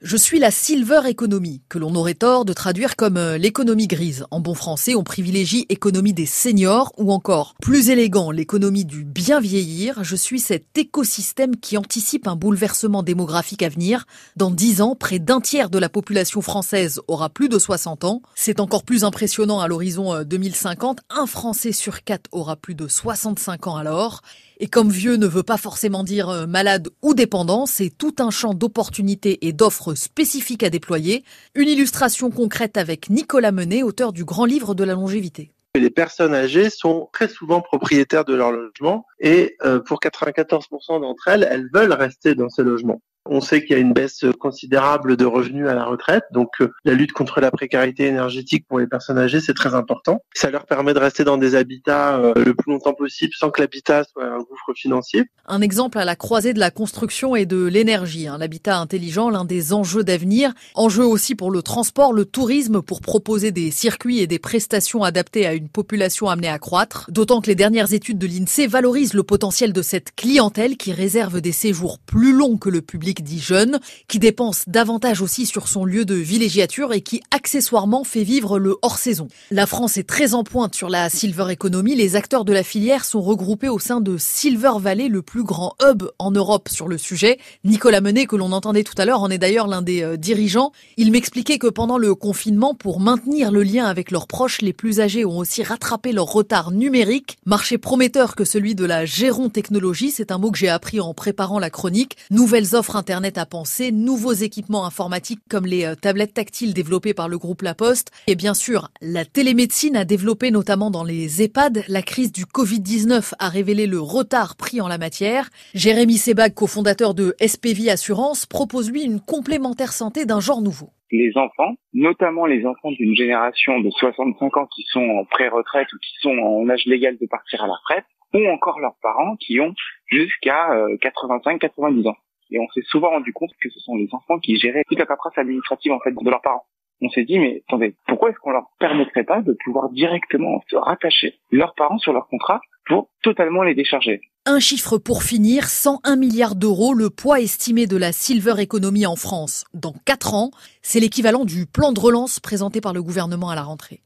Je suis la silver economy, que l'on aurait tort de traduire comme euh, l'économie grise. En bon français, on privilégie économie des seniors ou encore, plus élégant, l'économie du bien vieillir. Je suis cet écosystème qui anticipe un bouleversement démographique à venir. Dans dix ans, près d'un tiers de la population française aura plus de 60 ans. C'est encore plus impressionnant à l'horizon 2050. Euh, un Français sur quatre aura plus de 65 ans alors. Et comme vieux ne veut pas forcément dire euh, malade ou dépendant, c'est tout un champ d'opportunités et d'offres spécifiques à déployer. Une illustration concrète avec Nicolas Menet, auteur du grand livre de la longévité. Les personnes âgées sont très souvent propriétaires de leur logement et euh, pour 94% d'entre elles, elles veulent rester dans ces logements. On sait qu'il y a une baisse considérable de revenus à la retraite, donc euh, la lutte contre la précarité énergétique pour les personnes âgées, c'est très important. Ça leur permet de rester dans des habitats euh, le plus longtemps possible sans que l'habitat soit un gouffre financier. Un exemple à la croisée de la construction et de l'énergie. Hein. L'habitat intelligent, l'un des enjeux d'avenir. Enjeu aussi pour le transport, le tourisme, pour proposer des circuits et des prestations adaptées à une population amenée à croître. D'autant que les dernières études de l'INSEE valorisent le potentiel de cette clientèle qui réserve des séjours plus longs que le public dit jeune, qui dépense davantage aussi sur son lieu de villégiature et qui accessoirement fait vivre le hors-saison. La France est très en pointe sur la Silver Economy. Les acteurs de la filière sont regroupés au sein de Silver Valley, le plus grand hub en Europe sur le sujet. Nicolas Menet, que l'on entendait tout à l'heure, en est d'ailleurs l'un des euh, dirigeants. Il m'expliquait que pendant le confinement, pour maintenir le lien avec leurs proches, les plus âgés ont aussi rattrapé leur retard numérique. Marché prometteur que celui de la Géron Technologie, c'est un mot que j'ai appris en préparant la chronique. Nouvelles offres Internet à penser, nouveaux équipements informatiques comme les euh, tablettes tactiles développées par le groupe La Poste, et bien sûr la télémédecine a développé notamment dans les EHPAD. La crise du Covid-19 a révélé le retard pris en la matière. Jérémy Sebag, cofondateur de SPV Assurance, propose lui une complémentaire santé d'un genre nouveau les enfants, notamment les enfants d'une génération de 65 ans qui sont en pré-retraite ou qui sont en âge légal de partir à la retraite, ou encore leurs parents qui ont jusqu'à 85-90 euh, ans. Et on s'est souvent rendu compte que ce sont les enfants qui géraient toute la paperasse administrative en fait de leurs parents. On s'est dit mais attendez, pourquoi est-ce qu'on leur permettrait pas de pouvoir directement se rattacher leurs parents sur leur contrat pour totalement les décharger? Un chiffre pour finir, 101 milliards d'euros, le poids estimé de la silver economy en France. Dans 4 ans, c'est l'équivalent du plan de relance présenté par le gouvernement à la rentrée.